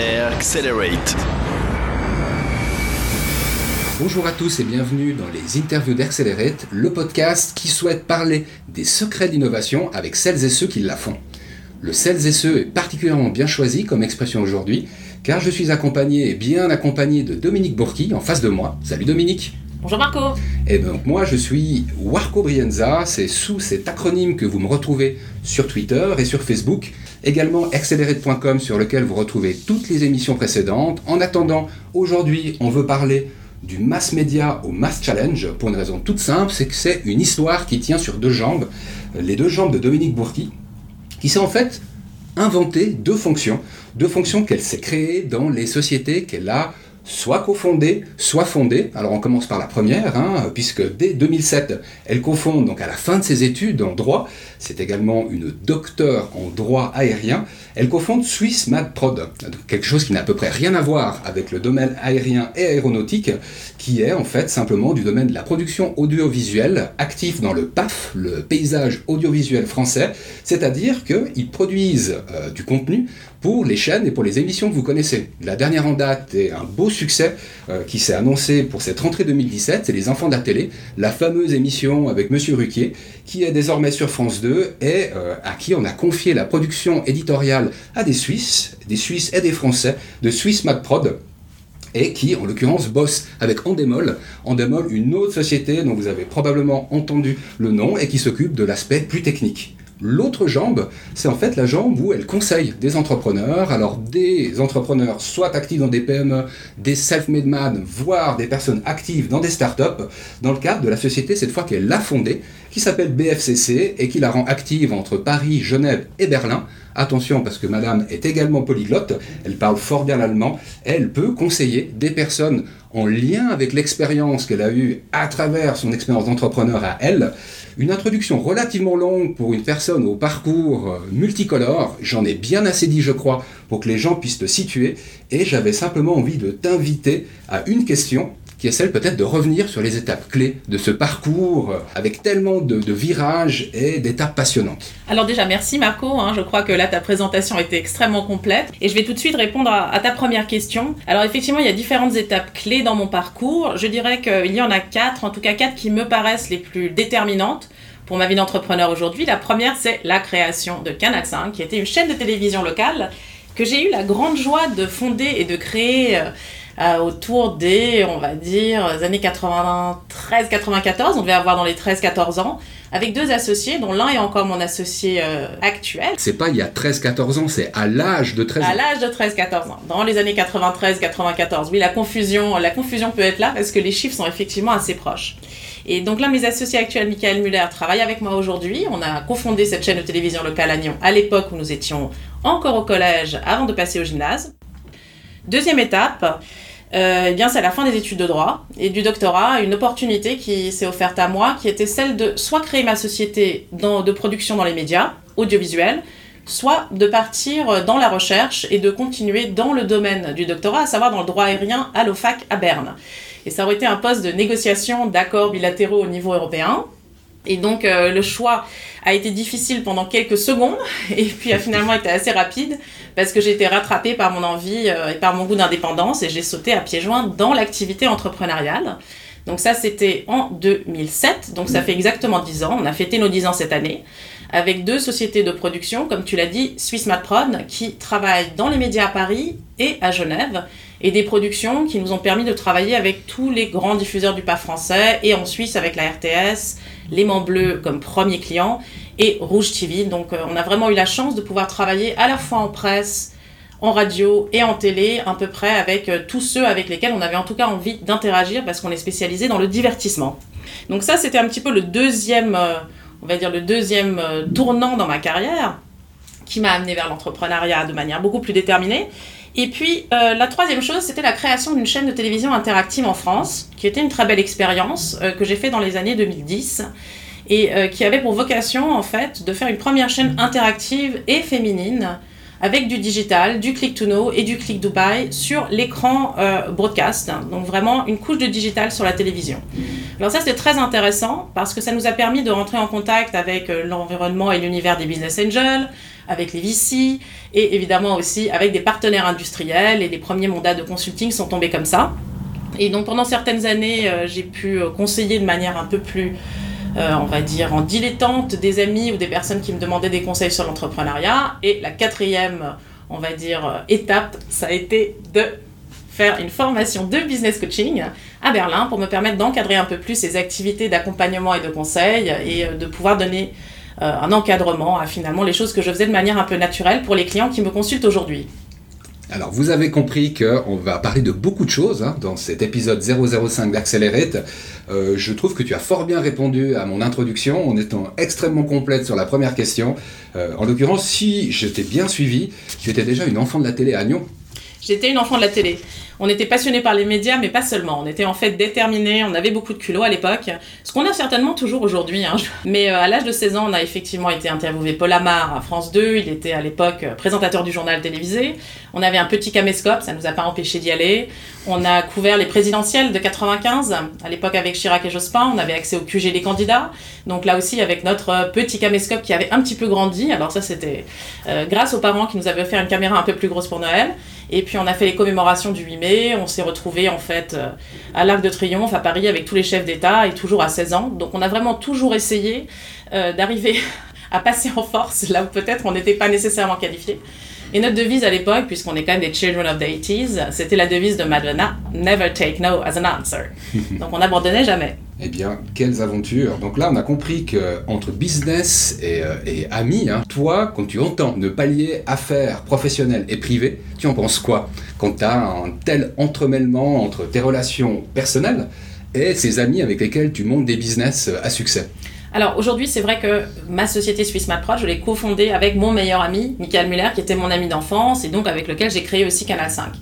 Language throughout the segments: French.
Accelerate. Bonjour à tous et bienvenue dans les interviews d'Accelerate, le podcast qui souhaite parler des secrets d'innovation avec celles et ceux qui la font. Le celles et ceux est particulièrement bien choisi comme expression aujourd'hui, car je suis accompagné et bien accompagné de Dominique Bourki en face de moi. Salut Dominique Bonjour Marco Et donc moi je suis Warco Brienza, c'est sous cet acronyme que vous me retrouvez sur Twitter et sur Facebook, également accelerate.com sur lequel vous retrouvez toutes les émissions précédentes. En attendant, aujourd'hui on veut parler du mass media au mass challenge pour une raison toute simple, c'est que c'est une histoire qui tient sur deux jambes, les deux jambes de Dominique Bourki, qui s'est en fait inventé deux fonctions, deux fonctions qu'elle s'est créées dans les sociétés qu'elle a soit cofondée, soit fondée. Alors on commence par la première, hein, puisque dès 2007, elle cofonde, donc à la fin de ses études en droit, c'est également une docteure en droit aérien, elle cofonde Swiss Mad Prod, quelque chose qui n'a à peu près rien à voir avec le domaine aérien et aéronautique, qui est en fait simplement du domaine de la production audiovisuelle, actif dans le PAF, le paysage audiovisuel français, c'est-à-dire qu'ils produisent euh, du contenu pour les chaînes et pour les émissions que vous connaissez. La dernière en date est un beau succès euh, qui s'est annoncé pour cette rentrée 2017, c'est Les Enfants de la télé, la fameuse émission avec Monsieur Ruquier, qui est désormais sur France 2 et euh, à qui on a confié la production éditoriale à des Suisses, des Suisses et des Français, de Swiss Prod et qui, en l'occurrence, bosse avec Endemol. Endemol, une autre société dont vous avez probablement entendu le nom et qui s'occupe de l'aspect plus technique. L'autre jambe, c'est en fait la jambe où elle conseille des entrepreneurs, alors des entrepreneurs soit actifs dans des PME, des self-made man, voire des personnes actives dans des startups, dans le cadre de la société cette fois qu'elle a fondée, qui s'appelle BFCC et qui la rend active entre Paris, Genève et Berlin. Attention parce que madame est également polyglotte, elle parle fort bien l'allemand, elle peut conseiller des personnes en lien avec l'expérience qu'elle a eue à travers son expérience d'entrepreneur à elle. Une introduction relativement longue pour une personne au parcours multicolore, j'en ai bien assez dit je crois pour que les gens puissent te situer, et j'avais simplement envie de t'inviter à une question qui est celle peut-être de revenir sur les étapes clés de ce parcours avec tellement de, virages et d'étapes passionnantes. Alors déjà, merci Marco, hein. je crois que là ta présentation était extrêmement complète et je vais tout de suite répondre à, ta première question. Alors effectivement, il y a différentes étapes clés dans mon parcours. Je dirais qu'il y en a quatre, en tout cas quatre qui me paraissent les plus déterminantes pour ma vie d'entrepreneur aujourd'hui. La première, c'est la création de Canal 5, qui était une chaîne de télévision locale que j'ai eu la grande joie de fonder et de créer euh, euh, autour des, on va dire, années 93-94. On devait avoir dans les 13-14 ans avec deux associés, dont l'un est encore mon associé euh, actuel. C'est pas il y a 13-14 ans, c'est à l'âge de 13 ans. À l'âge de 13-14 ans, dans les années 93-94. Oui, la confusion, la confusion peut être là parce que les chiffres sont effectivement assez proches. Et donc là, mes associés actuels, Michael Muller, travaillent avec moi aujourd'hui. On a cofondé cette chaîne de télévision locale à Nyon à l'époque où nous étions encore au collège avant de passer au gymnase. Deuxième étape, euh, eh bien, c'est à la fin des études de droit et du doctorat, une opportunité qui s'est offerte à moi, qui était celle de soit créer ma société de production dans les médias audiovisuels, soit de partir dans la recherche et de continuer dans le domaine du doctorat, à savoir dans le droit aérien à l'OFAC à Berne. Et ça aurait été un poste de négociation d'accords bilatéraux au niveau européen. Et donc euh, le choix a été difficile pendant quelques secondes et puis a finalement été assez rapide parce que j'ai été rattrapée par mon envie euh, et par mon goût d'indépendance et j'ai sauté à pieds joints dans l'activité entrepreneuriale. Donc ça c'était en 2007, donc ça fait exactement 10 ans, on a fêté nos 10 ans cette année avec deux sociétés de production, comme tu l'as dit, Swiss Matron, qui travaillent dans les médias à Paris et à Genève, et des productions qui nous ont permis de travailler avec tous les grands diffuseurs du pas français, et en Suisse avec la RTS, L'aimant bleu comme premier client, et Rouge TV. Donc euh, on a vraiment eu la chance de pouvoir travailler à la fois en presse, en radio et en télé, à peu près avec euh, tous ceux avec lesquels on avait en tout cas envie d'interagir parce qu'on est spécialisé dans le divertissement. Donc ça, c'était un petit peu le deuxième, euh, on va dire le deuxième euh, tournant dans ma carrière qui m'a amené vers l'entrepreneuriat de manière beaucoup plus déterminée. Et puis euh, la troisième chose, c'était la création d'une chaîne de télévision interactive en France, qui était une très belle expérience euh, que j'ai fait dans les années 2010 et qui avait pour vocation en fait de faire une première chaîne interactive et féminine avec du digital, du click to know et du click Dubai sur l'écran broadcast. Donc vraiment une couche de digital sur la télévision. Alors ça, c'était très intéressant parce que ça nous a permis de rentrer en contact avec euh, l'environnement et l'univers des business angels, avec les VC et évidemment aussi avec des partenaires industriels et les premiers mandats de consulting sont tombés comme ça. Et donc pendant certaines années, euh, j'ai pu euh, conseiller de manière un peu plus, on va dire, en dilettante des amis ou des personnes qui me demandaient des conseils sur l'entrepreneuriat. Et la quatrième, on va dire, étape, ça a été de faire une formation de business coaching à Berlin pour me permettre d'encadrer un peu plus ces activités d'accompagnement et de conseil et euh, de pouvoir donner euh, un encadrement à finalement les choses que je faisais de manière un peu naturelle pour les clients qui me consultent aujourd'hui. Alors, vous avez compris qu'on va parler de beaucoup de choses hein, dans cet épisode 005 d'Accelerate. Euh, je trouve que tu as fort bien répondu à mon introduction en étant extrêmement complète sur la première question. en l'occurrence, si je t'ai bien suivi, tu étais déjà une enfant de la télé à Nyon. J'étais une enfant de la télé. On était passionné par les médias, mais pas seulement. On était en fait déterminés, on avait beaucoup de culot à l'époque, ce qu'on a certainement toujours aujourd'hui. Hein. Mais euh, à l'âge de 16 ans, on a effectivement été interviewé Paul Amar à France 2. Il était à l'époque euh, présentateur du journal télévisé. On avait un petit caméscope, ça nous a pas empêché d'y aller. On a couvert les présidentielles de 95. À l'époque, avec Chirac et Jospin, on avait accès au QG des candidats. Donc là aussi, avec notre petit caméscope qui avait un petit peu grandi. Alors ça, c'était euh, grâce aux parents qui nous avaient offert une caméra un peu plus grosse pour Noël. Et on a fait les commémorations du 8 mai. On s'est retrouvés en fait euh, à l'Arc de Triomphe à Paris avec tous les chefs d'État et toujours à 16 ans. Donc on a vraiment toujours essayé euh, d'arriver à passer en force là où peut-être on n'était pas nécessairement qualifié. Et notre devise à l'époque, puisqu'on est quand même des children of the 80s, c'était la devise de Madonna, Never take no as an answer. Donc on n'abandonnait jamais. Eh bien, quelles aventures Donc là, on a compris que entre business et, euh, amis, hein, toi, quand tu entends ne pallier affaires professionnelles et privées, tu en penses quoi Quand tu as un tel entremêlement entre tes relations personnelles et ces amis avec lesquels tu montes des business à succès? Alors aujourd'hui, c'est vrai que ma société Swiss Pro, je l'ai cofondée avec mon meilleur ami, Michael Muller, qui était mon ami d'enfance et donc avec lequel j'ai créé aussi Canal 5.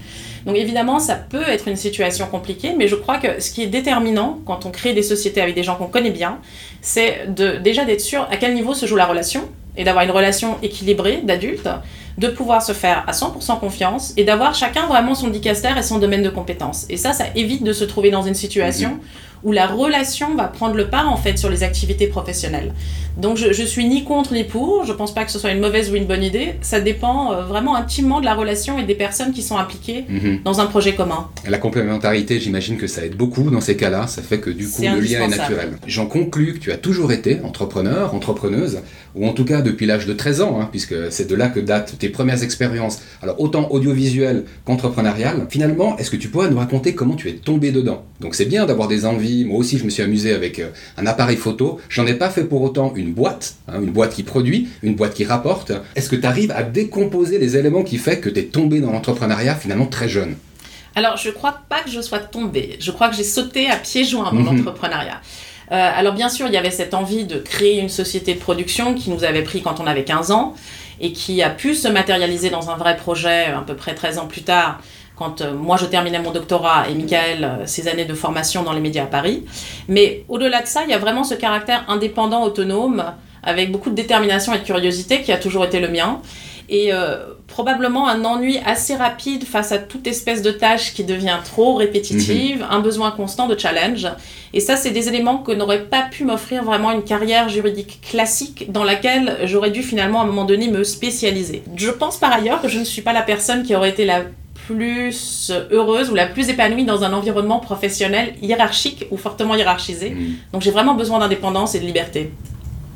Donc évidemment, ça peut être une situation compliquée, mais je crois que ce qui est déterminant quand on crée des sociétés avec des gens qu'on connaît bien, c'est de, déjà d'être sûr à quel niveau se joue la relation et d'avoir une relation équilibrée d'adultes, de pouvoir se faire à 100% confiance et d'avoir chacun vraiment son dicaster et son domaine de compétences. Et ça, ça évite de se trouver dans une situation mhm où la relation va prendre le pas en fait sur les activités professionnelles. Donc je, je suis ni contre ni pour, je pense pas que ce soit une mauvaise ou une bonne idée, ça dépend euh, vraiment intimement de la relation et des personnes qui sont impliquées mhm. dans un projet commun. La complémentarité, j'imagine que ça aide beaucoup dans ces cas-là, ça fait que du coup le lien est naturel. J'en conclus que tu as toujours été entrepreneur, entrepreneuse, ou en tout cas depuis l'âge de 13 ans, hein, puisque c'est de là que datent tes premières expériences, alors autant audiovisuelles qu'entrepreneuriales. Finalement, est-ce que tu pourrais nous raconter comment tu es tombé dedans? Donc c'est bien d'avoir des envies moi aussi, je me suis amusé avec euh, un appareil photo. J'en ai pas fait pour autant une boîte, hein, une boîte qui produit, une boîte qui rapporte. Est-ce que tu arrives à décomposer les éléments qui fait que tu es tombé dans l'entrepreneuriat finalement très jeune? Alors, je crois pas que je sois tombée. Je crois que j'ai sauté à pieds joints dans mhm. l'entrepreneuriat. Euh, alors bien sûr, il y avait cette envie de créer une société de production qui nous avait pris quand on avait 15 ans et qui a pu se matérialiser dans un vrai projet à peu près 13 ans plus tard quand euh, moi je terminais mon doctorat et Michael euh, ses années de formation dans les médias à Paris. Mais au-delà de ça, il y a vraiment ce caractère indépendant, autonome, avec beaucoup de détermination et de curiosité qui a toujours été le mien. Et euh, probablement un ennui assez rapide face à toute espèce de tâche qui devient trop répétitive, mhm. un besoin constant de challenge. Et ça, c'est des éléments que n'aurait pas pu m'offrir vraiment une carrière juridique classique dans laquelle j'aurais dû finalement à un moment donné me spécialiser. Je pense par ailleurs que je ne suis pas la personne qui aurait été la plus heureuse ou la plus épanouie dans un environnement professionnel hiérarchique ou fortement hiérarchisé. Mm. Donc j'ai vraiment besoin d'indépendance et de liberté.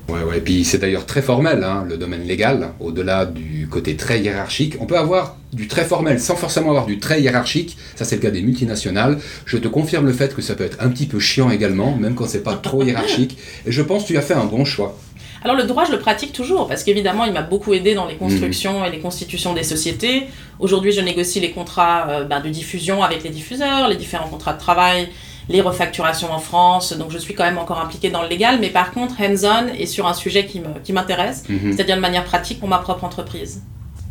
Ouais, ouais, et puis c'est d'ailleurs très formel, hein, le domaine légal, au-delà du côté très hiérarchique. On peut avoir du très formel sans forcément avoir du très hiérarchique, ça c'est le cas des multinationales. Je te confirme le fait que ça peut être un petit peu chiant également, même quand c'est pas trop hiérarchique. Et je pense que tu as fait un bon choix. Alors le droit, je le pratique toujours, parce qu'évidemment, il m'a beaucoup aidé dans les constructions mhm. et les constitutions des sociétés. Aujourd'hui, je négocie les contrats euh, ben, de diffusion avec les diffuseurs, les différents contrats de travail, les refacturations en France, donc je suis quand même encore impliquée dans le légal, mais par contre, hands-on et sur un sujet qui m'intéresse, mhm. c'est-à-dire de manière pratique pour ma propre entreprise.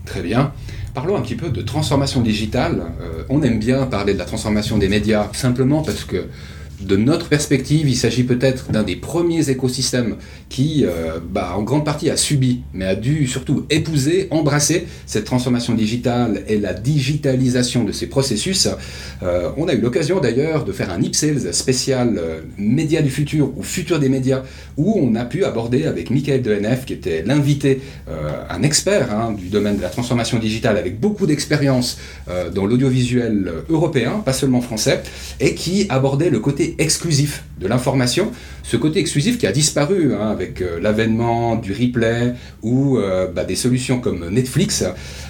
Très bien. Parlons un petit peu de transformation digitale. Euh, on aime bien parler de la transformation des médias simplement parce que de notre perspective, il s'agit peut-être d'un des premiers écosystèmes qui, euh, bah, en grande partie, a subi, mais a dû surtout épouser, embrasser cette transformation digitale et la digitalisation de ces processus. Euh, on a eu l'occasion d'ailleurs de faire un Ipsales spécial euh, Médias du futur ou Futur des médias, où on a pu aborder avec Michael Dehenef, qui était l'invité, un expert hein, du domaine de la transformation digitale avec beaucoup d'expérience dans l'audiovisuel européen, pas seulement français, et qui abordait le côté exclusif de l'information, ce côté exclusif qui a disparu hein, avec euh, l'avènement du replay ou euh, bah, des solutions comme Netflix.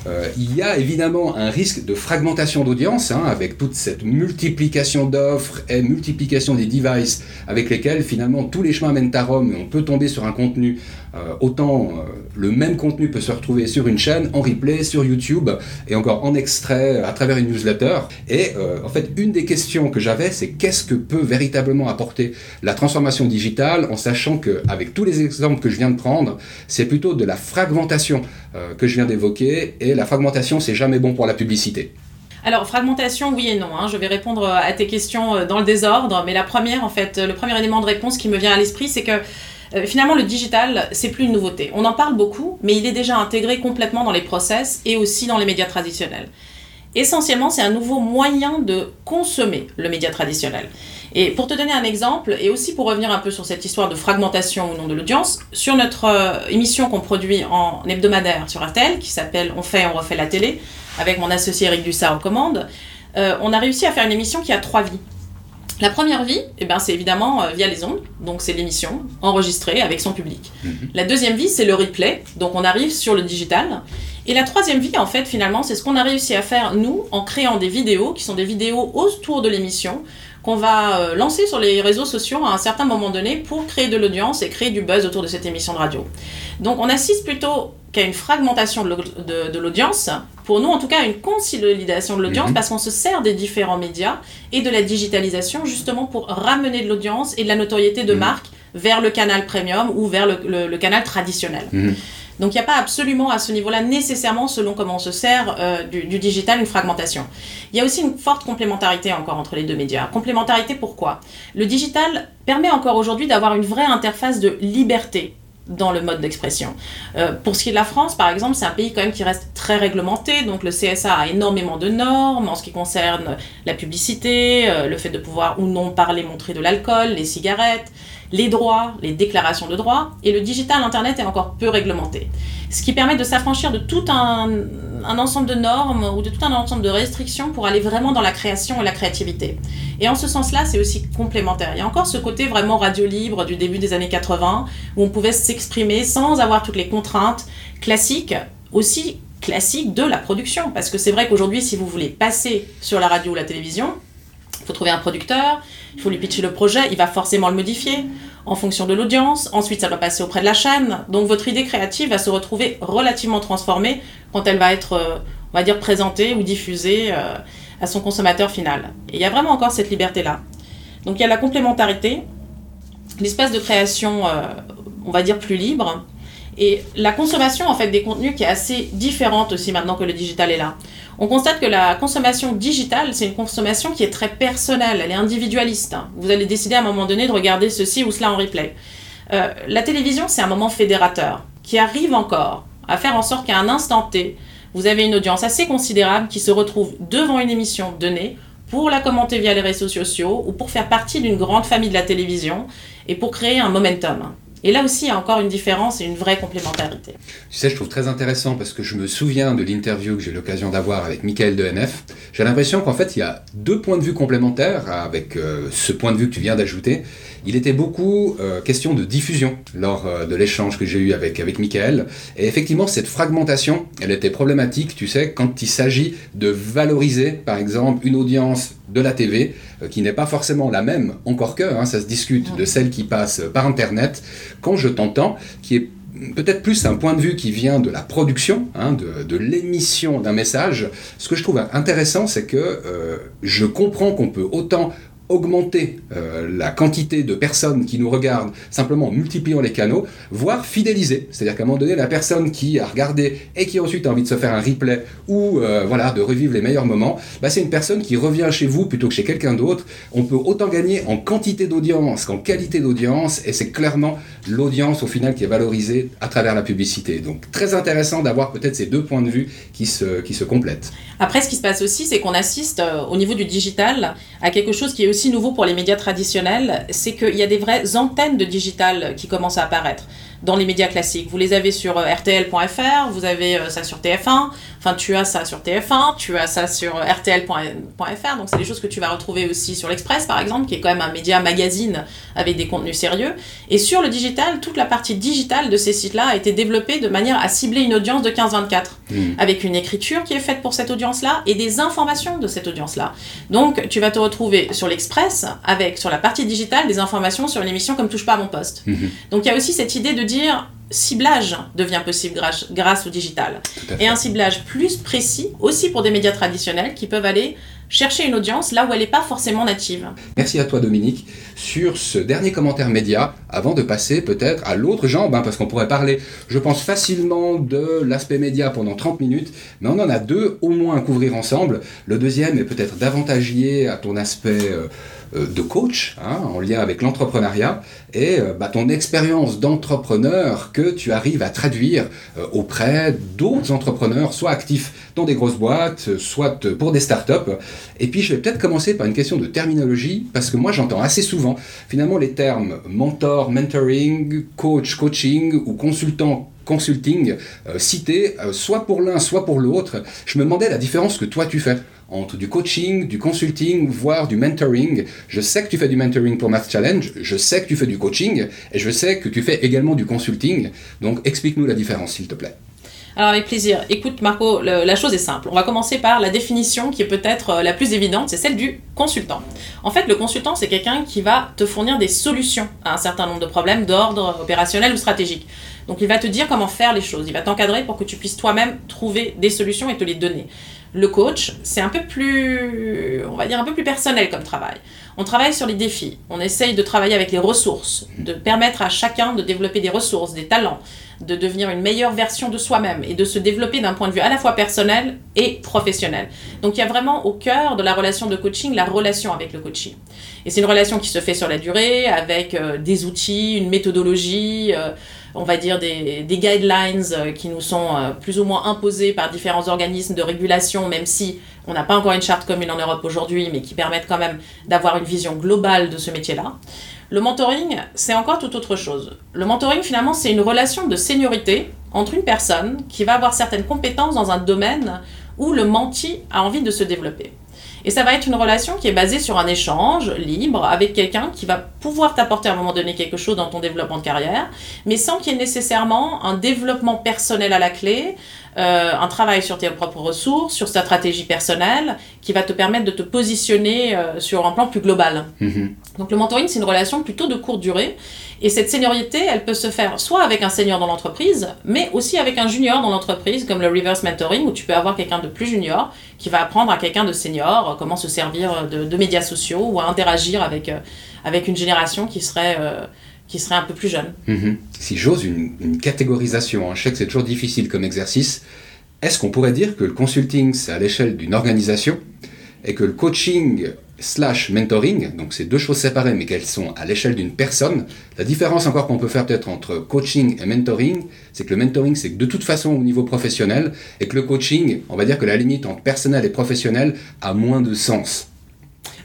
Euh, il y a évidemment un risque de fragmentation d'audience hein, avec toute cette multiplication d'offres et multiplication des devices avec lesquels finalement tous les chemins mènent à Rome et on peut tomber sur un contenu autant le même contenu peut se retrouver sur une chaîne, en replay, sur YouTube et encore en extrait à travers une newsletter. Et en fait, une des questions que j'avais, c'est qu'est-ce que peut véritablement apporter la transformation digitale en sachant qu'avec tous les exemples que je viens de prendre, c'est plutôt de la fragmentation euh, que je viens d'évoquer et la fragmentation, c'est jamais bon pour la publicité. Alors, fragmentation, oui et non. Hein. Je vais répondre à tes questions euh, dans le désordre, mais la première, en fait, le premier élément de réponse qui me vient à l'esprit, c'est que euh, finalement, le digital, c'est plus une nouveauté. On en parle beaucoup, mais il est déjà intégré complètement dans les process et aussi dans les médias traditionnels. Essentiellement, c'est un nouveau moyen de consommer le média traditionnel. Et pour te donner un exemple, et aussi pour revenir un peu sur cette histoire de fragmentation au nom de l'audience, sur notre euh, émission qu'on produit en hebdomadaire sur RTL, qui s'appelle On fait, on refait la télé, avec mon associé Eric Dussard en commande, euh, on a réussi à faire une émission qui a trois vies. La première vie, eh ben, c'est évidemment euh, via les ondes, donc c'est l'émission enregistrée avec son public. Mhm. La deuxième vie, c'est le replay, donc on arrive sur le digital. Et la troisième vie, en fait, finalement, c'est ce qu'on a réussi à faire, nous, en créant des vidéos, qui sont des vidéos autour de l'émission, qu'on va euh, lancer sur les réseaux sociaux à un certain moment donné pour créer de l'audience et créer du buzz autour de cette émission de radio. Donc on assiste plutôt qu'à une fragmentation de l'audience, pour nous en tout cas une consolidation de l'audience, mhm. parce qu'on se sert des différents médias et de la digitalisation justement pour ramener de l'audience et de la notoriété de mhm. marque vers le canal premium ou vers le, canal traditionnel. Mhm. Donc il n'y a pas absolument à ce niveau-là nécessairement, selon comment on se sert euh, du, digital, une fragmentation. Il y a aussi une forte complémentarité encore entre les deux médias. Complémentarité pourquoi? Le digital permet encore aujourd'hui d'avoir une vraie interface de liberté dans le mode d'expression. Euh, pour ce qui est de la France, par exemple, c'est un pays quand même qui reste très réglementé, donc le CSA a énormément de normes en ce qui concerne la publicité, euh, le fait de pouvoir ou non parler, montrer de l'alcool, les cigarettes, les droits, les déclarations de droits, et le digital Internet est encore peu réglementé. Ce qui permet de s'affranchir de tout un, ensemble de normes ou de tout un ensemble de restrictions pour aller vraiment dans la création et la créativité. Et en ce sens-là, c'est aussi complémentaire. Il y a encore ce côté vraiment radio libre du début des années 80, où on pouvait s'exprimer sans avoir toutes les contraintes classiques, aussi classiques de la production. Parce que c'est vrai qu'aujourd'hui, si vous voulez passer sur la radio ou la télévision, il faut trouver un producteur, il faut lui pitcher le projet, il va forcément le modifier en fonction de l'audience. Ensuite, ça doit passer auprès de la chaîne. Donc, votre idée créative va se retrouver relativement transformée quand elle va être, euh, on va dire, présentée ou diffusée euh, à son consommateur final. Et il y a vraiment encore cette liberté-là. Donc, il y a la complémentarité, l'espace de création, euh, on va dire, plus libre. Et la consommation en fait des contenus qui est assez différente aussi maintenant que le digital est là. On constate que la consommation digitale, c'est une consommation qui est très personnelle, elle est individualiste. Vous allez décider à un moment donné de regarder ceci ou cela en replay. Euh, la télévision, c'est un moment fédérateur qui arrive encore à faire en sorte qu'à un instant T, vous avez une audience assez considérable qui se retrouve devant une émission donnée pour la commenter via les réseaux sociaux ou pour faire partie d'une grande famille de la télévision et pour créer un momentum. Et là aussi, il y a encore une différence et une vraie complémentarité. Tu sais, je trouve très intéressant parce que je me souviens de l'interview que j'ai eu l'occasion d'avoir avec Michael de NF. J'ai l'impression qu'en fait, il y a deux points de vue complémentaires avec euh, ce point de vue que tu viens d'ajouter. Il était beaucoup euh, question de diffusion lors euh, de l'échange que j'ai eu avec, avec Michael. Et effectivement, cette fragmentation, elle était problématique, tu sais, quand il s'agit de valoriser, par exemple, une audience de la TV, euh, qui n'est pas forcément la même, encore que, hein, ça se discute, de celle qui passe par Internet, quand je t'entends, qui est peut-être plus un point de vue qui vient de la production, hein, de, de l'émission d'un message. Ce que je trouve intéressant, c'est que je comprends qu'on peut autant augmenter euh, la quantité de personnes qui nous regardent simplement en multipliant les canaux, voire fidéliser. C'est-à-dire qu'à un moment donné, la personne qui a regardé et qui ensuite a envie de se faire un replay ou euh, voilà, de revivre les meilleurs moments, bah, c'est une personne qui revient chez vous plutôt que chez quelqu'un d'autre. On peut autant gagner en quantité d'audience qu'en qualité d'audience et c'est clairement l'audience au final qui est valorisée à travers la publicité. Donc très intéressant d'avoir peut-être ces deux points de vue qui se, qui se complètent. Après, ce qui se passe aussi, c'est qu'on assiste euh, au niveau du digital à quelque chose qui est aussi nouveau pour les médias traditionnels, c'est qu'il y a des vraies antennes de digital qui commencent à apparaître dans les médias classiques. Vous les avez sur euh, RTL.fr, vous avez euh, ça sur TF1, enfin tu as ça sur TF1, tu as ça sur euh, RTL.fr, donc c'est des choses que tu vas retrouver aussi sur l'Express par exemple, qui est quand même un média magazine avec des contenus sérieux. Et sur le digital, toute la partie digitale de ces sites-là a été développée de manière à cibler une audience de 15-24, mmh. avec une écriture qui est faite pour cette audience-là et des informations de cette audience-là. Donc tu vas te retrouver sur l'Express avec sur la partie digitale des informations sur une émission comme Touche pas à mon poste. Mmh. Donc il y a aussi cette idée de dire ciblage devient possible grâce, grâce au digital. Et un ciblage plus précis aussi pour des médias traditionnels qui peuvent aller chercher une audience là où elle n'est pas forcément native. Merci à toi Dominique. Sur ce dernier commentaire média, avant de passer peut-être à l'autre jambe, hein, parce qu'on pourrait parler, je pense, facilement de l'aspect média pendant 30 minutes, mais on en a deux au moins à couvrir ensemble. Le deuxième est peut-être davantage lié à ton aspect... Euh, euh, de coach hein, en lien avec l'entrepreneuriat et euh, bah, ton expérience d'entrepreneur que tu arrives à traduire euh, auprès d'autres entrepreneurs, soit actifs dans des grosses boîtes, soit pour des startups. Et puis je vais peut-être commencer par une question de terminologie parce que moi j'entends assez souvent finalement les termes mentor, mentoring, coach, coaching ou consultant consulting cités soit pour l'un soit pour l'autre. Je me demandais la différence que toi tu fais entre du coaching, du consulting, voire du mentoring. Je sais que tu fais du mentoring pour Math Challenge, je sais que tu fais du coaching, et je sais que tu fais également du consulting. Donc explique-nous la différence, s'il te plaît. Alors avec plaisir. Écoute Marco, la chose est simple. On va commencer par la définition qui est peut-être euh, la plus évidente, c'est celle du consultant. En fait, le consultant, c'est quelqu'un qui va te fournir des solutions à un certain nombre de problèmes d'ordre opérationnel ou stratégique. Donc il va te dire comment faire les choses, il va t'encadrer pour que tu puisses toi-même trouver des solutions et te les donner. Le coach, c'est un peu plus, on va dire, un peu plus personnel comme travail. On travaille sur les défis, on essaye de travailler avec les ressources, de permettre à chacun de développer des ressources, des talents, de devenir une meilleure version de soi-même et de se développer d'un point de vue à la fois personnel et professionnel. Donc il y a vraiment au cœur de la relation de coaching la relation avec le coaching. Et c'est une relation qui se fait sur la durée avec euh, des outils, une méthodologie. Euh, on va dire, des, guidelines euh, qui nous sont plus ou moins imposés par différents organismes de régulation, même si on n'a pas encore une charte commune en Europe aujourd'hui, mais qui permettent quand même d'avoir une vision globale de ce métier-là. Le mentoring, c'est encore tout autre chose. Le mentoring, finalement, c'est une relation de seniorité entre une personne qui va avoir certaines compétences dans un domaine où le menti a envie de se développer. Et ça va être une relation qui est basée sur un échange libre avec quelqu'un qui va pouvoir t'apporter à un moment donné quelque chose dans ton développement de carrière, mais sans qu'il y ait nécessairement un développement personnel à la clé, euh, un travail sur tes propres ressources, sur ta stratégie personnelle, qui va te permettre de te positionner euh, sur un plan plus global. Mm-hmm. Donc le mentoring, c'est une relation plutôt de courte durée et cette seniorité, elle peut se faire soit avec un senior dans l'entreprise, mais aussi avec un junior dans l'entreprise, comme le reverse mentoring, où tu peux avoir quelqu'un de plus junior qui va apprendre à quelqu'un de senior euh, comment se servir de, médias sociaux ou à interagir avec, euh, avec une génération qui serait, qui serait un peu plus jeune. Mhm. Si j'ose une, catégorisation, hein, je sais que c'est toujours difficile comme exercice, est-ce qu'on pourrait dire que le consulting, c'est à l'échelle d'une organisation et que le coaching slash mentoring, donc c'est deux choses séparées mais qu'elles sont à l'échelle d'une personne. La différence encore qu'on peut faire peut-être entre coaching et mentoring, c'est que le mentoring c'est de toute façon au niveau professionnel et que le coaching, on va dire que la limite entre personnel et professionnel a moins de sens.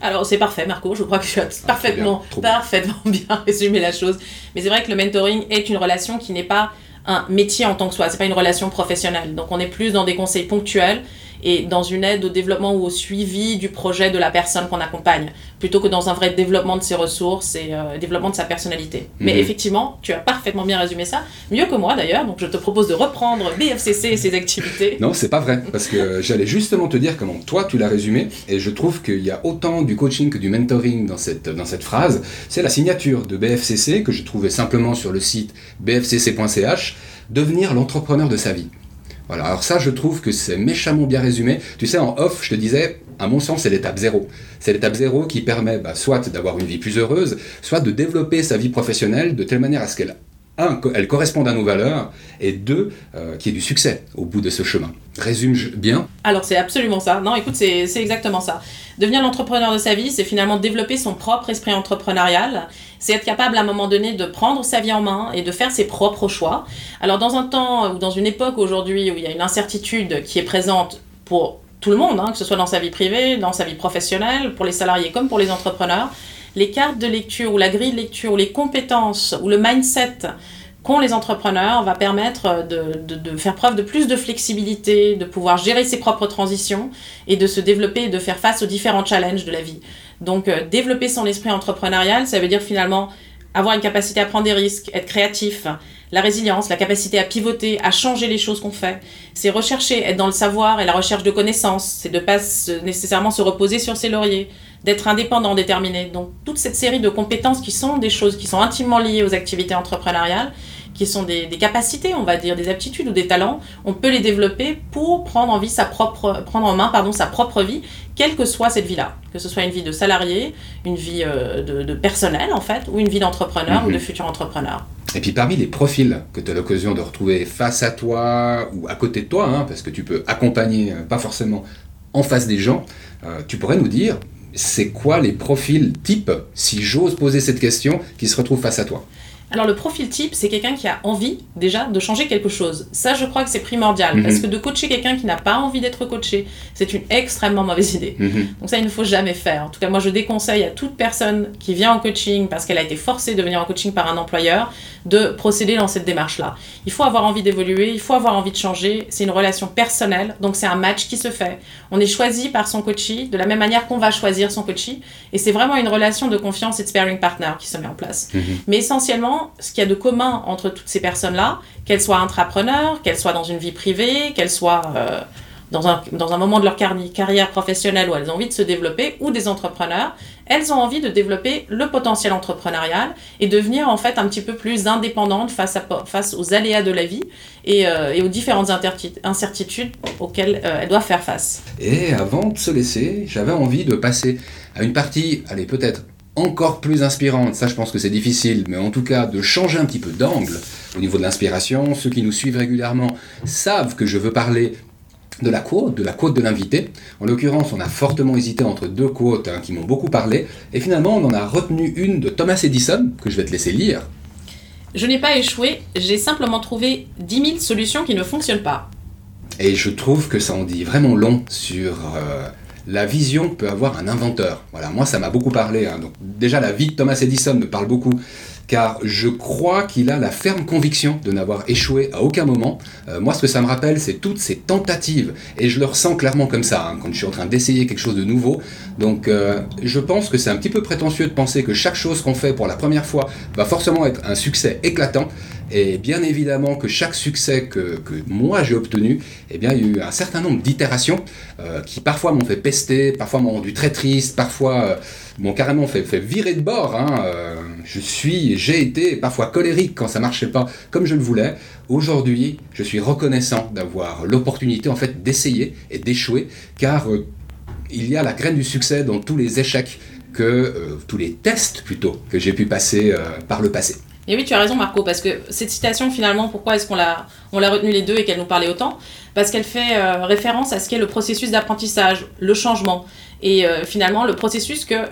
Alors c'est parfait Marco, je crois que tu as ah, parfaitement, parfaitement bien résumé la chose. Mais c'est vrai que le mentoring est une relation qui n'est pas un métier en tant que soi, c'est pas une relation professionnelle. Donc on est plus dans des conseils ponctuels et dans une aide au développement ou au suivi du projet de la personne qu'on accompagne, plutôt que dans un vrai développement de ses ressources et euh, développement de sa personnalité. Mais mhm. effectivement, tu as parfaitement bien résumé ça, mieux que moi d'ailleurs, donc je te propose de reprendre BFCC et ses activités. Non, c'est pas vrai, parce que j'allais justement te dire comment toi tu l'as résumé, et je trouve qu'il y a autant du coaching que du mentoring dans cette, dans cette phrase. C'est la signature de BFCC que j'ai trouvé simplement sur le site bfcc.ch, devenir l'entrepreneur de sa vie. Voilà, alors ça, je trouve que c'est méchamment bien résumé. Tu sais, en off, je te disais, à mon sens, c'est l'étape zéro. C'est l'étape zéro qui permet bah, soit d'avoir une vie plus heureuse, soit de développer sa vie professionnelle de telle manière à ce qu'elle un, elle corresponde à nos valeurs, et deux, euh, qu'il y ait du succès au bout de ce chemin. Résume-je bien? Alors c'est absolument ça. Non, écoute, c'est exactement ça. Devenir l'entrepreneur de sa vie, c'est finalement développer son propre esprit entrepreneurial. C'est être capable à un moment donné de prendre sa vie en main et de faire ses propres choix. Alors dans un temps ou dans une époque aujourd'hui où il y a une incertitude qui est présente pour tout le monde, hein, que ce soit dans sa vie privée, dans sa vie professionnelle, pour les salariés comme pour les entrepreneurs, les cartes de lecture ou la grille de lecture ou les compétences ou le mindset qu'ont les entrepreneurs va permettre de, faire preuve de plus de flexibilité, de pouvoir gérer ses propres transitions et de se développer et de faire face aux différents challenges de la vie. Donc euh, développer son esprit entrepreneurial, ça veut dire finalement avoir une capacité à prendre des risques, être créatif, la résilience, la capacité à pivoter, à changer les choses qu'on fait. C'est rechercher, être dans le savoir et la recherche de connaissances. C'est de pas nécessairement se reposer sur ses lauriers, d'être indépendant, déterminé. Donc toute cette série de compétences qui sont des choses qui sont intimement liées aux activités entrepreneuriales, qui sont des, capacités, on va dire, des aptitudes ou des talents, on peut les développer pour prendre en, vie sa propre, prendre en main pardon, sa propre vie, quelle que soit cette vie-là. Que ce soit une vie de salarié, une vie euh, de, personnel en fait, ou une vie d'entrepreneur ou de mhm. futur entrepreneur. Et puis parmi les profils que tu as l'occasion de retrouver face à toi ou à côté de toi, hein, parce que tu peux accompagner, euh, pas forcément en face des gens, euh, tu pourrais nous dire, c'est quoi les profils type, si j'ose poser cette question, qui se retrouvent face à toi? Alors le profil type, c'est quelqu'un qui a envie déjà de changer quelque chose. Ça, je crois que c'est primordial, mhm. parce que de coacher quelqu'un qui n'a pas envie d'être coaché, c'est une extrêmement mauvaise idée. Mhm. Donc ça, il ne faut jamais faire. En tout cas, moi, je déconseille à toute personne qui vient en coaching parce qu'elle a été forcée de venir en coaching par un employeur de procéder dans cette démarche-là. Il faut avoir envie d'évoluer, il faut avoir envie de changer. C'est une relation personnelle, donc c'est un match qui se fait. On est choisi par son coachee de la même manière qu'on va choisir son coachee, et c'est vraiment une relation de confiance et de sparring partner qui se met en place. Mhm. Mais essentiellement ce qu'il y a de commun entre toutes ces personnes-là, qu'elles soient intrapreneurs, qu'elles soient dans une vie privée, qu'elles soient euh, dans, un, moment de leur carrière professionnelle où elles ont envie de se développer, ou des entrepreneurs, elles ont envie de développer le potentiel entrepreneurial et devenir en fait un petit peu plus indépendantes face, aux aléas de la vie et, euh, aux différentes incertitudes auxquelles euh, elles doivent faire face. Et avant de se laisser, j'avais envie de passer à une partie, allez peut-être encore plus inspirante, ça je pense que c'est difficile, mais en tout cas de changer un petit peu d'angle au niveau de l'inspiration. Ceux qui nous suivent régulièrement savent que je veux parler de la quote, de la quote de l'invité. En l'occurrence, on a fortement hésité entre deux quotes hein, qui m'ont beaucoup parlé, et finalement on en a retenu une de Thomas Edison, que je vais te laisser lire. Je n'ai pas échoué, j'ai simplement trouvé 10 000 solutions qui ne fonctionnent pas. Et je trouve que ça en dit vraiment long sur euh, la vision peut avoir un inventeur. Voilà, moi ça m'a beaucoup parlé. Hein. Déjà, la vie de Thomas Edison me parle beaucoup car je crois qu'il a la ferme conviction de n'avoir échoué à aucun moment. Euh, moi, ce que ça me rappelle, c'est toutes ces tentatives, et je le ressens clairement comme ça, hein, quand je suis en train d'essayer quelque chose de nouveau. Donc, euh, je pense que c'est un petit peu prétentieux de penser que chaque chose qu'on fait pour la première fois va forcément être un succès éclatant. Et bien évidemment que chaque succès que, moi j'ai obtenu, eh bien, il y a eu un certain nombre d'itérations euh, qui parfois m'ont fait pester, parfois m'ont rendu très triste, parfois euh, m'ont carrément fait, fait, virer de bord. Hein, euh, je suis, j'ai été parfois colérique quand ça marchait pas comme je le voulais. Aujourd'hui, je suis reconnaissant d'avoir l'opportunité en fait d'essayer et d'échouer, car il y a la graine du succès dans tous les échecs que tous les tests plutôt que j'ai pu passer par le passé. Et oui, tu as raison, Marco, parce que cette citation, finalement, pourquoi est-ce qu'on l'a, on l'a retenue les deux et qu'elle nous parlait autant? Parce qu'elle fait euh, référence à ce qu'est le processus d'apprentissage, le changement. Et euh, finalement, le processus que euh,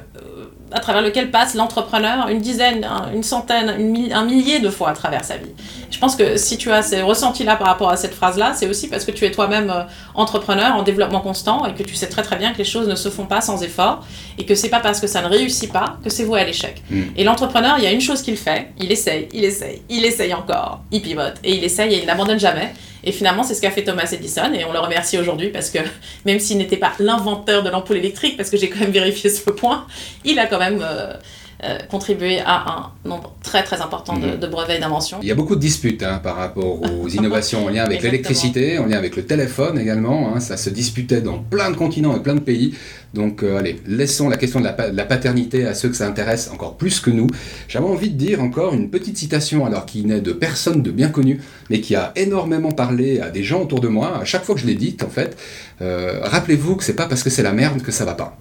à travers lequel passe l'entrepreneur une dizaine, une centaine, un millier de fois à travers sa vie. Je pense que si tu as ces ressentis-là par rapport à cette phrase-là, c'est aussi parce que tu es toi-même euh, entrepreneur en développement constant et que tu sais très très bien que les choses ne se font pas sans effort et que c'est pas parce que ça ne réussit pas que c'est voué à l'échec. Mm. Et l'entrepreneur, il y a une chose qu'il fait, il essaye, il essaye, il essaye encore, il pivote et il essaye et il n'abandonne jamais. Et finalement, c'est ce qu'a fait Thomas Edison et on le remercie aujourd'hui parce que même s'il n'était pas l'inventeur de l'ampoule électrique, parce que j'ai quand même vérifié ce point, il a quand même euh, euh, contribué à un nombre très très important de, mhm. brevets et d'inventions. Il y a beaucoup de disputes hein, par rapport aux innovations en lien avec l'électricité, en lien avec le téléphone également. Hein. ça se disputait dans plein de continents et plein de pays. Donc euh, allez, laissons la question de la, paternité à ceux que ça intéresse encore plus que nous. J'avais envie de dire encore une petite citation, alors qui n'est de personne de bien connu, mais qui a énormément parlé à des gens autour de moi. À chaque fois que je l'ai dite, en fait, euh, rappelez-vous que c'est pas parce que c'est la merde que ça va pas.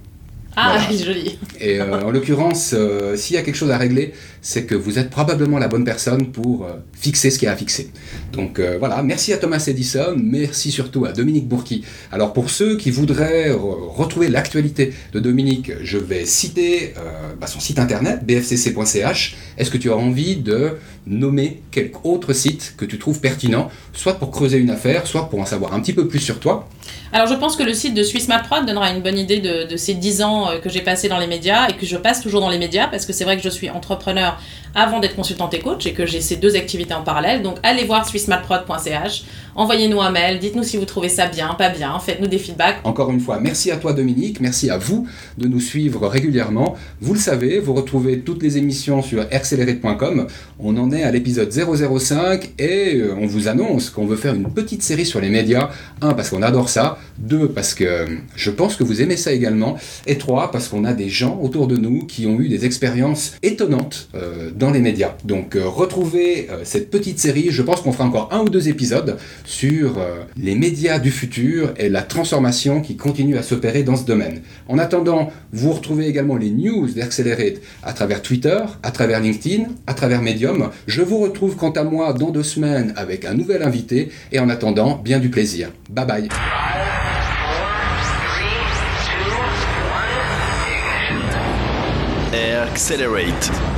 Ah, joli. Et euh, en l'occurrence, euh, s'il y a quelque chose à régler, c'est que vous êtes probablement la bonne personne pour euh, fixer ce qu'il y a à fixer. Donc voilà, merci à Thomas Edison, merci surtout à Dominique Bourki. Alors pour ceux qui voudraient retrouver l'actualité de Dominique, je vais citer bah, son site internet, bfcc.ch. Est-ce que tu as envie de nommer quelque autre site que tu trouves pertinent, soit pour creuser une affaire, soit pour en savoir un petit peu plus sur toi? Alors je pense que le site de Swiss Prod donnera une bonne idée de, ces 10 ans euh, que j'ai passé dans les médias et que je passe toujours dans les médias parce que c'est vrai que je suis entrepreneur avant d'être consultante et coach et que j'ai ces deux activités en parallèle. Donc allez voir swissmatprod.ch, envoyez-nous un mail, dites-nous si vous trouvez ça bien, pas bien, faites-nous des feedbacks. Encore une fois, merci à toi Dominique, merci à vous de nous suivre régulièrement. Vous le savez, vous retrouvez toutes les émissions sur accelerate.com. On en est à l'épisode 005 et euh, on vous annonce qu'on veut faire une petite série sur les médias. Un, parce qu'on adore ça. Deux, parce que je pense que vous aimez ça également. Et trois, parce qu'on a des gens autour de nous qui ont eu des expériences étonnantes euh, dans les médias. Donc euh, retrouvez euh, cette petite série, je pense qu'on fera encore un ou deux épisodes sur les médias du futur et la transformation qui continue à s'opérer dans ce domaine. En attendant, vous retrouvez également les news d'Accelerate à travers Twitter, à travers LinkedIn, à travers Medium. Je vous retrouve quant à moi dans deux semaines avec un nouvel invité et en attendant, bien du plaisir. Bye bye. Accelerate.